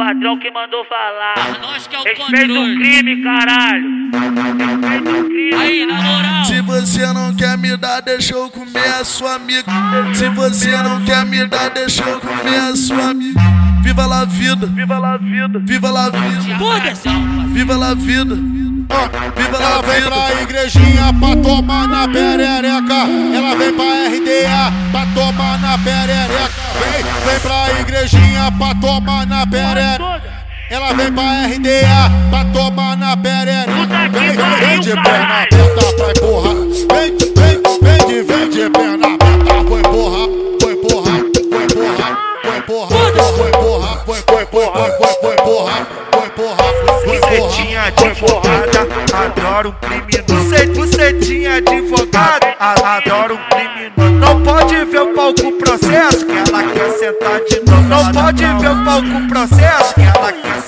Patrão que mandou falar. Nós que é o Respeita o controle. crime, caralho. Respeita o crime. Aí, na moral. Se você não quer me dar, deixa eu comer a sua amiga. Se você não quer me dar, deixa eu comer a sua amiga. Viva la vida, Viva la vida. viva la vida, Foda-se. viva la vida, viva la Ela vem pra igrejinha pra tomar na perereca. Ela vem pra RDA pra tomar na perereca. Vem, vem pra igrejinha pra tomar na perereca. Ela vem pra RDA pra tomar na perereca. Vem, vem, vem de perna aberta pra empurrar. Vem, vem, vem de, vem de perna aberta. Foi empurrar, foi empurrar, foi empurrar, foi empurrar, foi empurrar, foi, foi, foi, foi, foi, foi empurrar, foi empurrar, foi empurrar. Bucetinha advogada, adoro um criminoso. Buce- Bucetinha advogada, a- adoro um criminoso.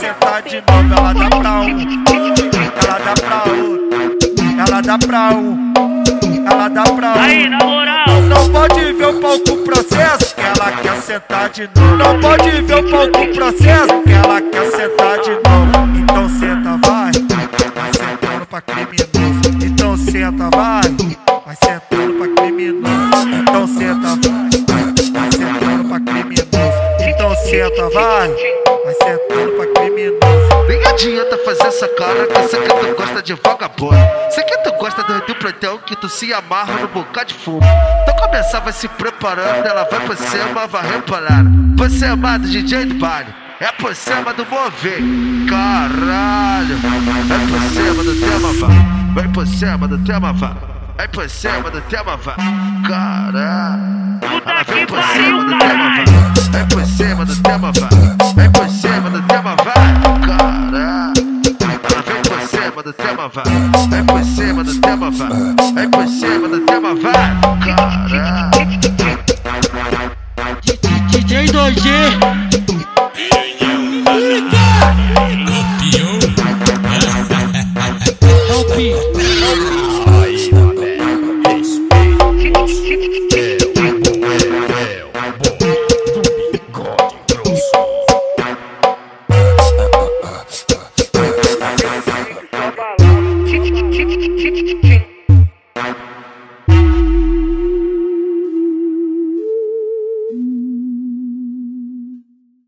Sentar de novo. Ela dá pra um, ela dá pra outro, ela dá pra um, ela dá pra Aí, um. na moral. Não pode ver o palco processo, que ela quer sentar de novo. Não pode ver o palco processo, que ela quer sentar de novo. Então senta, vai, vai sentando pra criminoso. Então senta, vai, vai sentando pra criminoso. Então senta, vai, vai sentando pra criminoso. Então senta, vai, Nem adianta fazer essa cara que sei que tu gosta de vagabundo. Sei que tu gosta do do pretão que tu se amarra no bocado de fumo. Então começar vai se preparando, ela vai por cima, vai reparando. Você é amado DJ do baile, é por cima do mover. Caralho, vai por cima do tema, vai. Vai por cima do tema, vai. Vai por cima do tema, vai. Caralho. Puta do tema, caralho. vai, vai por cima do tema, vai, vai por cima do tema, vai, cara. DJ 2G.